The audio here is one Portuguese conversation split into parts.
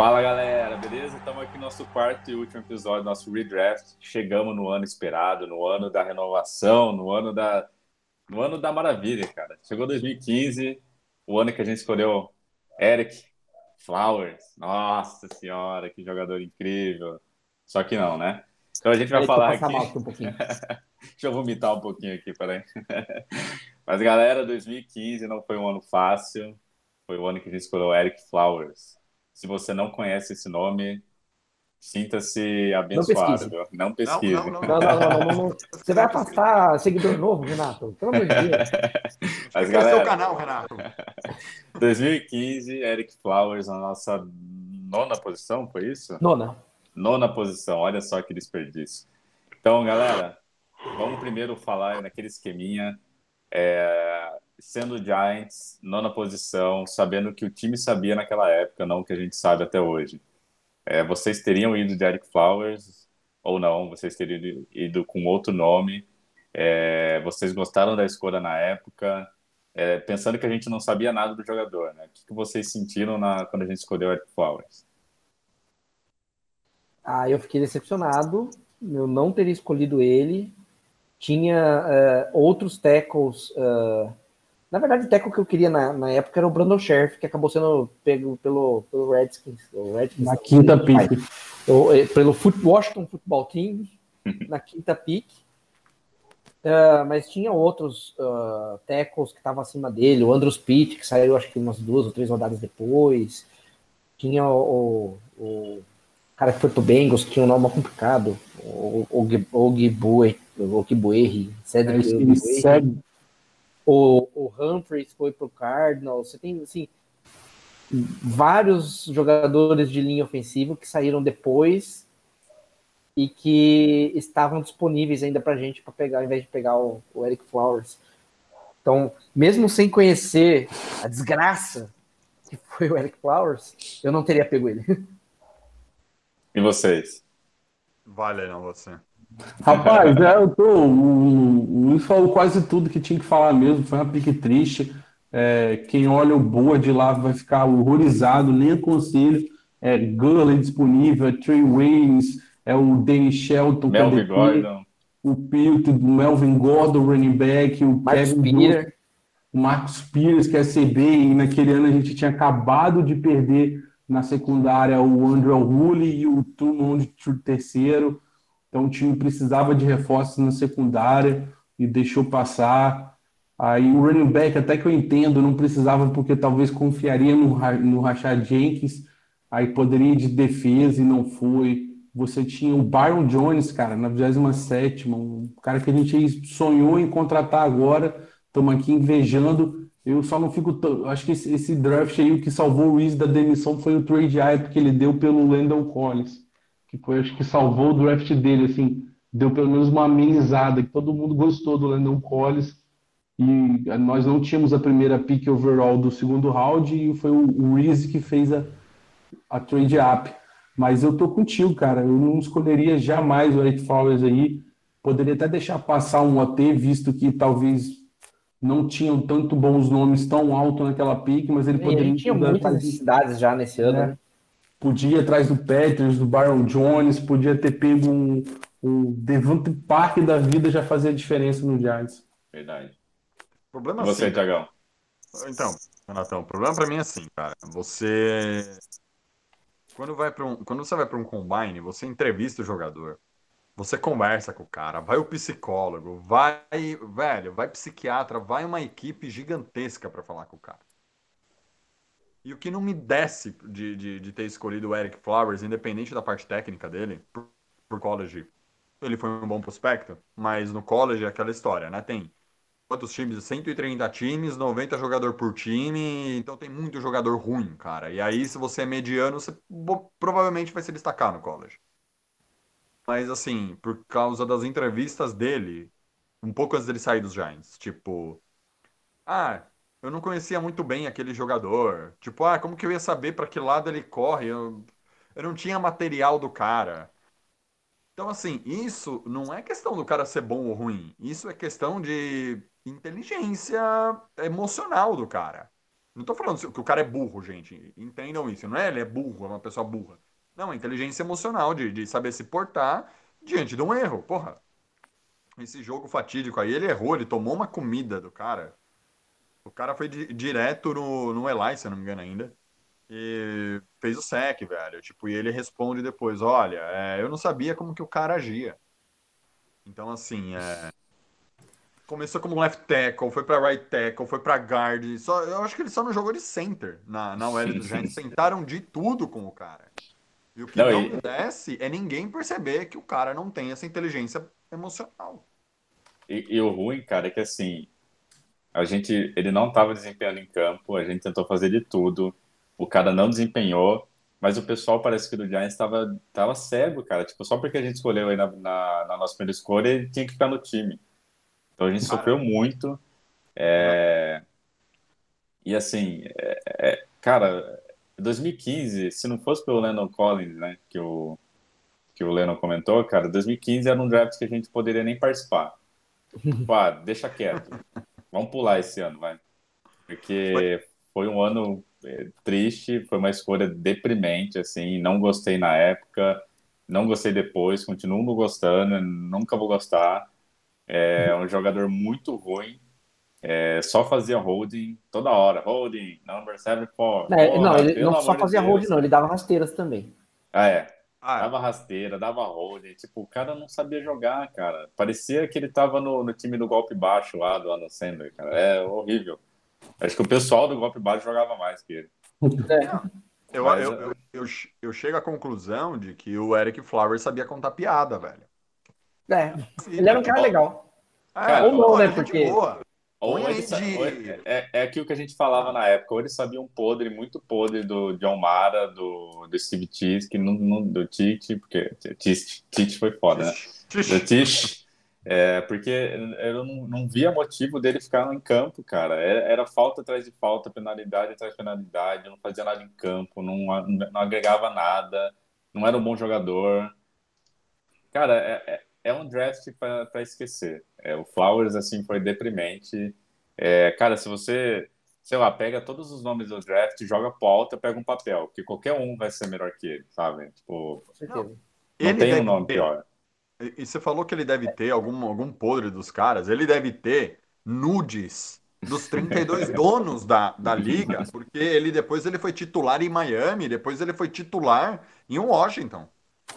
Fala galera, beleza? Estamos aqui no nosso quarto e último episódio do nosso redraft. Chegamos no ano esperado, no ano da renovação, no ano da, no ano da maravilha, cara. Chegou 2015, o ano que a gente escolheu Eric Flowers. Nossa senhora, que jogador incrível. Só que não, né? Então a gente vai Peraí falar aqui. mal um pouquinho. Deixa eu vomitar um pouquinho aqui, peraí. Mas galera, 2015 não foi um ano fácil. Foi o ano que a gente escolheu Eric Flowers. Se você não conhece esse nome, sinta-se abençoado. Não pesquise. Não, não, Não, não, não, não, não, não. Você vai afastar seguidor novo, Renato? Pelo amor de Deus. Mas é galera, canal, Renato. 2015, Eric Flowers na nossa nona posição, foi isso? Nona. Nona posição, olha só que desperdício. Então, galera, vamos primeiro falar naquele esqueminha. é, sendo Giants, nona posição, sabendo que o time sabia naquela época, não o que a gente sabe até hoje. É, vocês teriam ido de Eric Flowers ou não? Vocês teriam ido- com outro nome? É, vocês gostaram da escolha na época? É, pensando que a gente não sabia nada do jogador, né? O que, que vocês sentiram na, quando a gente escolheu Eric Flowers? Ah, eu fiquei decepcionado. Eu não teria escolhido ele. Tinha eh, outros tackles. eh, na verdade, o tackle que eu queria na, na época era o Brandon Sheriff, que acabou sendo pego pelo, pelo Redskins. O Redskins Na quinta pick. o- eh, pelo Foot- Washington Football Team, na quinta pick. Ah, mas tinha outros ah, tackles que estavam acima dele, o Andrews Pitt, que saiu acho que umas duas ou três rodadas depois. Tinha o, o, o cara que foi pro Bengals, que tinha um nome complicado, o Ogibue, Ogibue, Cedric Esse Ogibue. segue- O, o Humphreys foi pro Cardinals. Você tem, assim, vários jogadores de linha ofensiva que saíram depois e que estavam disponíveis ainda pra gente para pegar, ao invés de pegar o, o Eric Flowers. Então, mesmo sem conhecer a desgraça que foi o Eric Flowers, eu não teria pego ele. E vocês? Vale, não, você. Rapaz, é, eu tô. O, Luiz falou quase tudo que tinha que falar mesmo. Foi uma pique triste. É, quem olha o boa de lá vai ficar horrorizado, nem aconselho. É Gurley disponível, é Trey Waynes, é o Danny Shelton, que é Melvin DP, Gordon. o Pilton, o Melvin Gordon, running back, o Kevin o Marcos Pires, que é CB, e naquele ano a gente tinha acabado de perder na secundária o Andrew Rulli e o Truman de terceiro. Então o time precisava de reforços na secundária e deixou passar. Aí o running back, até que eu entendo, não precisava porque talvez confiaria no, no Rashad Jenkins, aí poderia ir de defesa e não foi. Você tinha o Byron Jones, cara, na 27ª, um cara que a gente sonhou em contratar agora, estamos aqui invejando. Eu só não fico. Acho que esse, esse draft aí, o que salvou o Reese da demissão foi o trade hype que ele deu pelo Landon Collins, que foi, acho que salvou o draft dele, assim, deu pelo menos uma amenizada, que todo mundo gostou do Landon Collins. E nós não tínhamos a primeira pick overall do segundo round, e foi o, Reese que fez a, a trade up. Mas eu tô contigo, cara. Eu não escolheria jamais o Eric Flowers aí. Poderia até deixar passar um OT, visto que talvez não tinham tanto bons nomes tão alto naquela pick, mas ele a poderia gente tinha muitas necessidades já nesse ano. né? né? Podia ir atrás do Peters, do Byron Jones, podia ter pego um, um Devante Park da vida já fazia diferença no Giants. Verdade. O problema você, assim, Tiagão? Então, Renatão, o problema pra mim é assim, cara. Você. Quando, vai pra um... Quando você vai pra um combine, você entrevista o jogador. Você conversa com o cara, vai o psicólogo, vai, velho, vai psiquiatra, vai uma equipe gigantesca pra falar com o cara. E o que não me desce de, de, de ter escolhido o Eric Flowers, independente da parte técnica dele, por, por college, ele foi um bom prospecto, mas no college é aquela história, né? Tem quantos times? 130 times, 90 jogador por time, então tem muito jogador ruim, cara. E aí, se você é mediano, você provavelmente vai se destacar no college. mas assim, por causa das entrevistas dele, um pouco antes dele sair dos Giants. Tipo, ah, eu não conhecia muito bem aquele jogador. Tipo, ah, como que eu ia saber para que lado ele corre? Eu, eu não tinha material do cara. Então, assim, isso não é questão do cara ser bom ou ruim. Isso é questão de inteligência emocional do cara. Não tô falando que o cara é burro, gente. Entendam isso. Não é ele é burro, é uma pessoa burra. Não, é inteligência emocional de, de saber se portar diante de um erro. Porra, esse jogo fatídico aí, ele errou, ele tomou uma comida do cara. O cara foi di direto no, no Eli, se eu não me engano ainda. E fez o sec, velho. Tipo, e ele responde depois, olha, é, eu não sabia como que o cara agia. Então, assim, é... Começou como left tackle, foi para right tackle, foi para guard. Só, eu acho que ele só não jogou de center na, na OL do Giants. Tentaram de tudo com o cara. E o que não, não e... desce é ninguém perceber que o cara não tem essa inteligência emocional. E, e, o ruim, cara, é que assim, a gente, ele não estava desempenhando em campo, a gente tentou fazer de tudo, o cara não desempenhou, mas o pessoal parece que do Giants estava tava cego, cara. Tipo, só porque a gente escolheu aí na, na, na, nossa primeira escolha, ele tinha que ficar no time. Então a gente cara. sofreu muito. É... E assim, é, é, cara, 2015, se não fosse pelo Lennon Collins, né, que o, que o Lennon comentou, cara, 2015 era um draft que a gente poderia nem participar. Pá, deixa quieto. Vamos pular esse ano, vai. Porque foi um ano é, triste, foi uma escolha deprimente, assim, não gostei na época, não gostei depois, continuo não gostando, nunca vou gostar. É um jogador muito ruim, é, só fazia holding toda hora, holding, number 74. É, não, ele não só fazia Deus. holding, não, ele dava rasteiras também. Ah, é. Ah, dava rasteira, dava holding. Tipo, o cara não sabia jogar, cara. Parecia que ele tava no, no time do golpe baixo lá do Adam Sandler, cara. É horrível. Acho que o pessoal do golpe baixo jogava mais que ele. É. Eu, Mas, eu, eu, eu, eu, chego à conclusão de que o Eric Flowers sabia contar piada, velho. É, ele era um cara legal. É, ou não, né? Porque. Boa. Ou, ele, de... ou é, é aquilo que a gente falava na época, ou ele sabia um podre, muito podre do John Mara, do, do Steve Tisch, que não, não, do Tite, porque Tite foi foda, né? Do Tisch, é, porque eu não, não via motivo dele ficar em campo, cara. Era, era, falta atrás de falta, penalidade atrás de penalidade, não fazia nada em campo, não, não agregava nada, não era um bom jogador. Cara, é, é é um draft para esquecer. É, o Flowers, assim, foi deprimente. É, cara, se você, sei lá, pega todos os nomes do draft, joga pro alto, pega um papel, que qualquer um vai ser melhor que ele, sabe? Tipo, não, não ele tem um nome ter, pior. E você falou que ele deve ter algum, algum podre dos caras, ele deve ter nudes dos 32 donos da, da liga, porque ele depois ele foi titular em Miami, depois ele foi titular em Washington.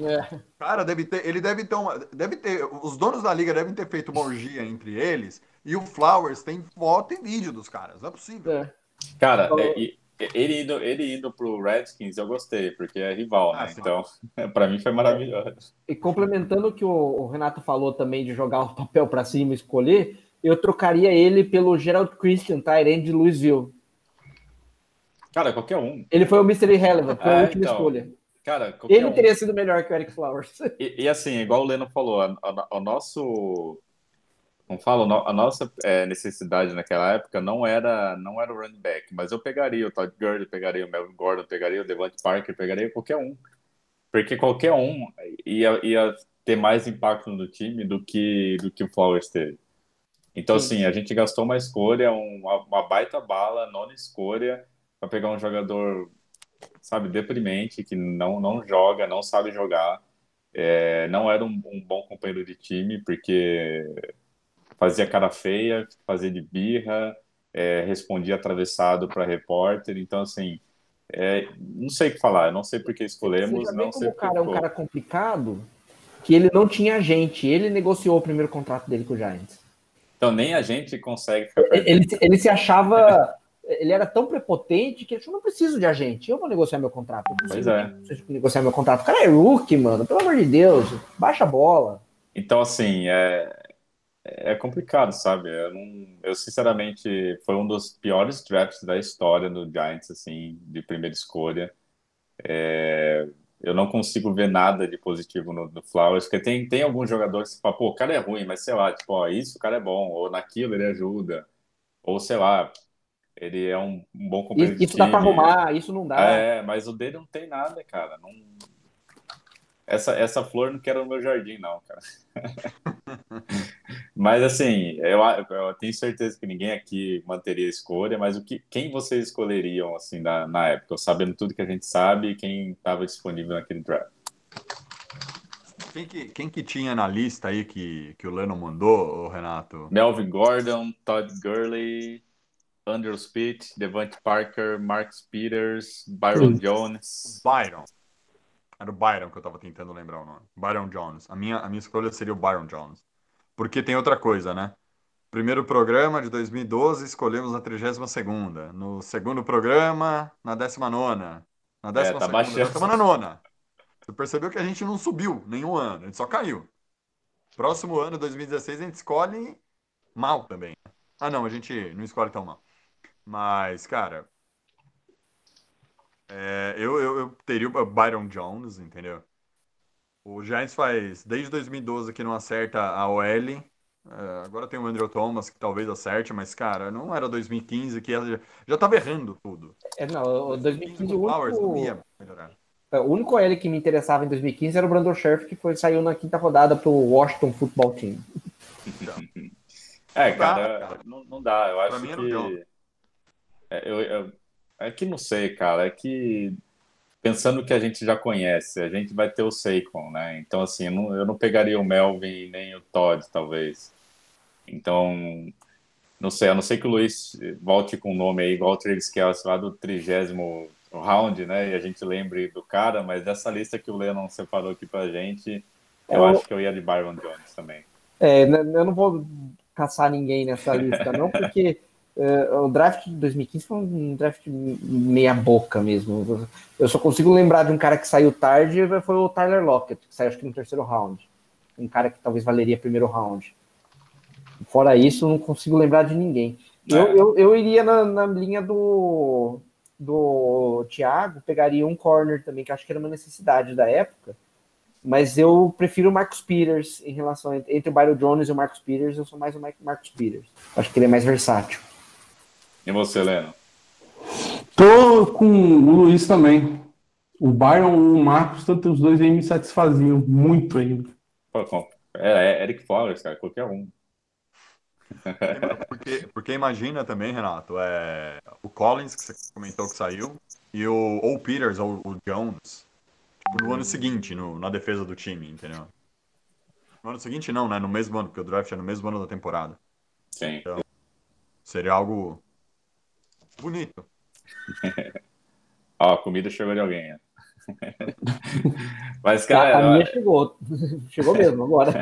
É. Cara, deve ter, ele deve ter uma, deve ter, os donos da liga devem ter feito uma orgia entre eles e o Flowers tem foto e vídeo dos caras, não é possível. É. Cara, é, ele indo, ele indo pro Redskins eu gostei, porque é rival, ah, né? Sim. Então, para mim foi maravilhoso. E complementando o que o, Renato falou também de jogar o papel para cima e escolher, eu trocaria ele pelo Gerald Christian, Tyrande de Louisville. Cara, qualquer um. Ele foi o Mr. Irrelevant, foi a é, última então. escolha. Cara, ele um. teria sido melhor que o Eric Flowers. E, e assim, igual o Leno falou, o nosso. Como falo, a nossa é, necessidade naquela época não era não era o running back, mas eu pegaria o Todd Gurley, pegaria o Melvin Gordon, pegaria o Devante Parker, pegaria qualquer um. Porque qualquer um ia, ia ter mais impacto no time do que, do que o Flowers teve. Então, Sim. assim, a gente gastou uma escolha, uma, uma baita bala, nona escolha, para pegar um jogador sabe, deprimente, que não, não joga, não sabe jogar. É, não era um, um, bom companheiro de time, porque fazia cara feia, fazia de birra, é, respondia atravessado para repórter. Então, assim, é, não sei o que falar, não sei por que escolhemos. não sei o cara é um cara complicado, que ele não tinha agente, ele negociou o primeiro contrato dele com o Giants. Então, nem a gente consegue ficar ele, ele se achava ele era tão prepotente que ele falou, não preciso de agente, eu vou negociar meu contrato. Pois é. negociar meu contrato. O cara é rookie, mano, pelo amor de Deus, baixa a bola. Então, assim, é, é complicado, sabe? Eu, não, eu, sinceramente, foi um dos piores drafts da história do Giants, assim, de primeira escolha. É, eu não consigo ver nada de positivo no, no Flowers, porque tem, tem alguns jogadores que falam, pô, o cara é ruim, mas sei lá, tipo, ó, isso o cara é bom, ou naquilo ele ajuda, ou sei lá, ele é um, um bom competitivo. Isso dá pra arrumar, isso não dá. É, mas o dele não tem nada, cara. Não... Essa, essa flor não quero no meu jardim, não, cara. mas assim, eu, eu, tenho certeza que ninguém aqui manteria a escolha, mas o que, quem vocês escolheriam assim na, na época, sabendo tudo que a gente sabe e quem estava disponível naquele draft? Quem que, quem que tinha na lista aí que, que o Leno mandou, Renato? Melvin Gordon, Todd Gurley, Andrew Pitt, Devante Parker, Marcus Peters, Byron Jones. Byron. Era o Byron que eu tava tentando lembrar o nome. Byron Jones. A minha, a minha escolha seria o Byron Jones. Porque tem outra coisa, né? Primeiro programa de 2012, escolhemos na 32 segunda. No segundo programa, na 19 Na 12 é, tá segunda, na nona. Você percebeu que a gente não subiu nenhum ano, a gente só caiu. Próximo ano, 2016, a gente escolhe mal também. Ah, não, a gente não escolhe tão mal. Mas, cara, é, eu, eu, eu, teria o Byron Jones, entendeu? O Giants faz, desde 2012 que não acerta a OL. É, agora tem o Andrew Thomas que talvez acerte, mas, cara, não era 2015 que já, já tava errando tudo. É, não, o 2015 o Flowers não ia melhorar. É, o único OL que me interessava em 2015 era o Brandon Scherf, que foi, saiu na quinta rodada pro Washington Football Team. É, cara, não, não dá. Eu acho que. É, eu, eu, é que não sei, cara. É que pensando que a gente já conhece, a gente vai ter o Saquon, né? Então, assim, eu não, eu não pegaria o Melvin nem o Todd, talvez. Então, não sei, a não ser que o Luiz volte com um nome aí, igual o Travis Kelce lá do trigésimo round, né? E a gente lembre do cara, mas dessa lista que o Lennon separou aqui pra gente, eu, eu acho que eu ia de Byron Jones também. É, eu não vou caçar ninguém nessa lista, não, porque Uh, o draft de 2015 foi um draft meia boca mesmo. Eu só consigo lembrar de um cara que saiu tarde, foi o Tyler Lockett, que saiu acho que no terceiro round. Um cara que talvez valeria primeiro round. Fora isso, não consigo lembrar de ninguém. Eu, é. eu, eu iria na, na, linha do, do Thiago, pegaria um corner também, que acho que era uma necessidade da época. Mas eu prefiro o Marcus Peters em relação entre o Byron Jones e o Marcus Peters. Eu sou mais o Marcus Peters. Acho que ele é mais versátil. E você, Leno? Tô com o Luiz também. O Byron e o Marcos, tanto os dois aí me satisfaziam muito ainda. É, é Eric Flowers, cara, qualquer um. Porque, porque imagina também, Renato, é, o Collins, que você comentou que saiu, e o ou Peters ou o Jones, tipo, no ano seguinte, no, na defesa do time, entendeu? No ano seguinte não, né? No mesmo ano, porque o draft é no mesmo ano da temporada. Sim. Então, seria algo Bonito. Ó, a comida chegou de alguém. Né? Mas, cara. A minha chegou. chegou mesmo, agora.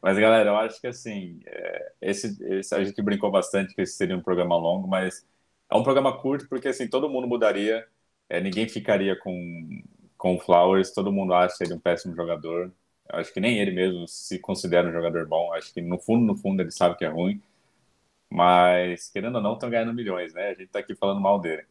mas, galera, eu acho que assim. É, esse, esse, a gente brincou bastante que esse seria um programa longo, mas é um programa curto porque assim, todo mundo mudaria. É, ninguém ficaria com, com Flowers, todo mundo acha ele um péssimo jogador. Eu acho que nem ele mesmo se considera um jogador bom. Acho que no fundo, no fundo, ele sabe que é ruim. Mas, querendo ou não, estão ganhando milhões, né? A gente está aqui falando mal dele.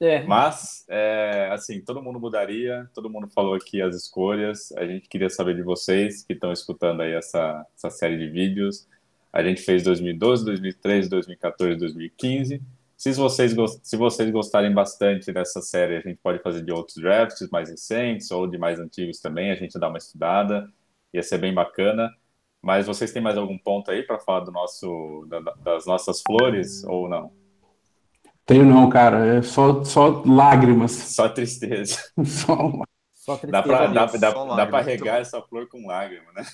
É. Mas, é, assim, todo mundo mudaria, todo mundo falou aqui as escolhas. A gente queria saber de vocês que estão escutando aí essa, essa série de vídeos. A gente fez 2012, 2013, 2014, 2015. Se vocês, se vocês gostarem bastante dessa série, a gente pode fazer de outros drafts mais recentes ou de mais antigos também. A gente dá uma estudada, ia ser bem bacana. Mas vocês têm mais algum ponto aí para falar do nosso, da, das nossas flores ou não? Tenho não, cara. É só, só lágrimas. Só tristeza. só, só tristeza. Dá para dá, dá, dá pra regar essa flor com lágrima, né?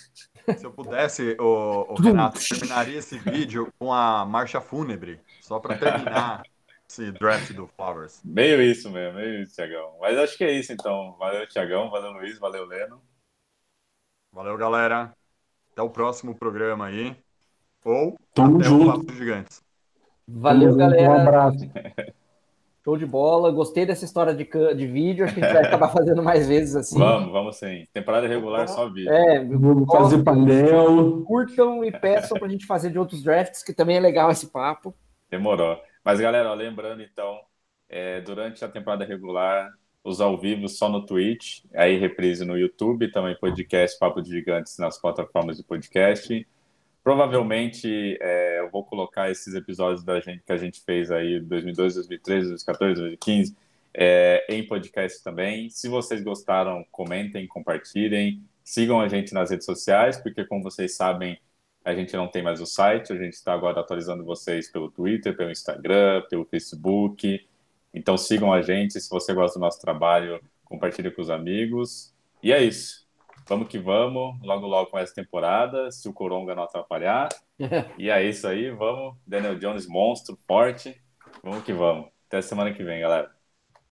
Se eu pudesse, o, o Renato, terminaria esse vídeo com a marcha fúnebre, só para terminar esse draft do Flowers. Meio isso mesmo, meio isso, Tiagão. Mas acho que é isso, então. Valeu, Tiagão. Valeu, Luiz. Valeu, Leno. Valeu, galera. Até o próximo programa aí. Ou Tamo até junto. o Papo Gigantes. Valeu, Tamo galera. Um abraço. Show de bola. Gostei dessa história de, de vídeo. Acho que a gente vai acabar fazendo mais vezes assim. Vamos, vamos sim. Temporada regular só vídeo. É, Vamos fazer painel. Curtam e peçam pra gente fazer de outros drafts, que também é legal esse papo. Demorou. Mas, galera, ó, lembrando então, é, durante a temporada regular, os ao vivo só no Twitch, aí reprise no YouTube, também podcast Papo de Gigantes nas plataformas de podcast. Provavelmente é, eu vou colocar esses episódios da gente que a gente fez aí 2012, 2013, 2014, 2015 é, em podcast também. Se vocês gostaram, comentem, compartilhem, sigam a gente nas redes sociais, porque como vocês sabem, a gente não tem mais o site, a gente está agora atualizando vocês pelo Twitter, pelo Instagram, pelo Facebook. Então sigam a gente, se você gosta do nosso trabalho, compartilhe com os amigos. E é isso. Vamos que vamos, logo logo com essa temporada, se o Coronga não atrapalhar. e é isso aí, vamos. Daniel Jones, monstro, forte. Vamos que vamos. Até semana que vem, galera.